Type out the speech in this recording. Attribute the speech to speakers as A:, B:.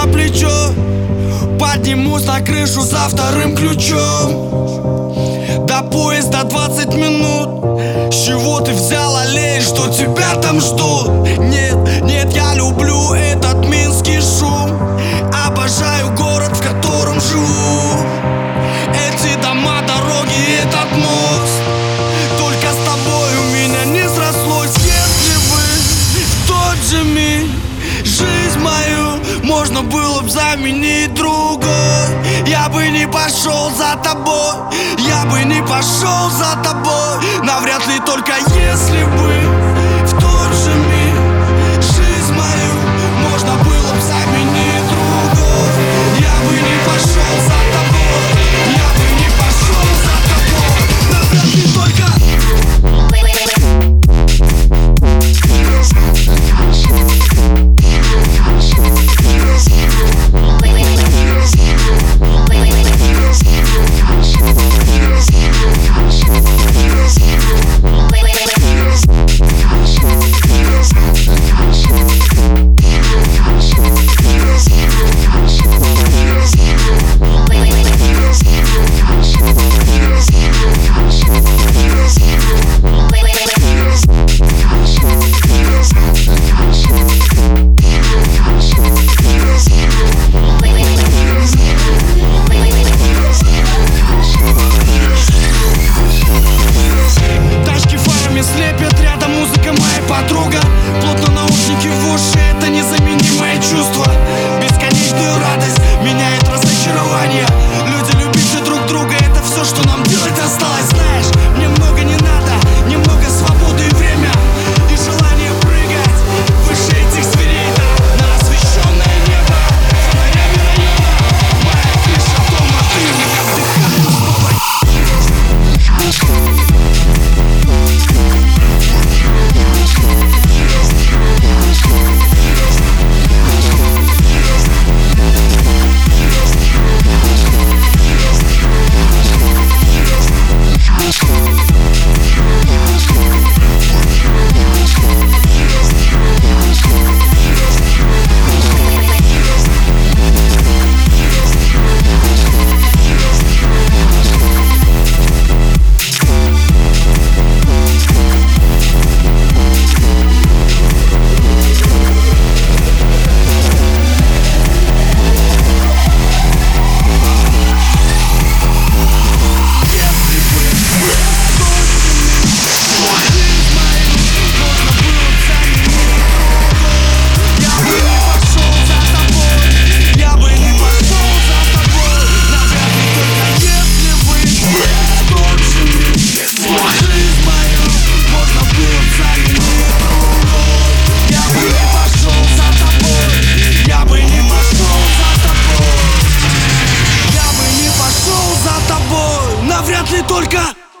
A: на плечо. Поднимусь на крышу за вторым ключом. До поезда 20 минут. С чего ты взял, аллей, что тебя там ждут? Нет, нет, я люблю этот минский шум. Обожаю город, в котором живу можно было бы заменить другой Я бы не пошел за тобой. Я бы не пошел за тобой. Навряд ли только если бы Это музыка моя подруга. Плотно наушники в уши Это незаменимое чувство. Бесконечную радость.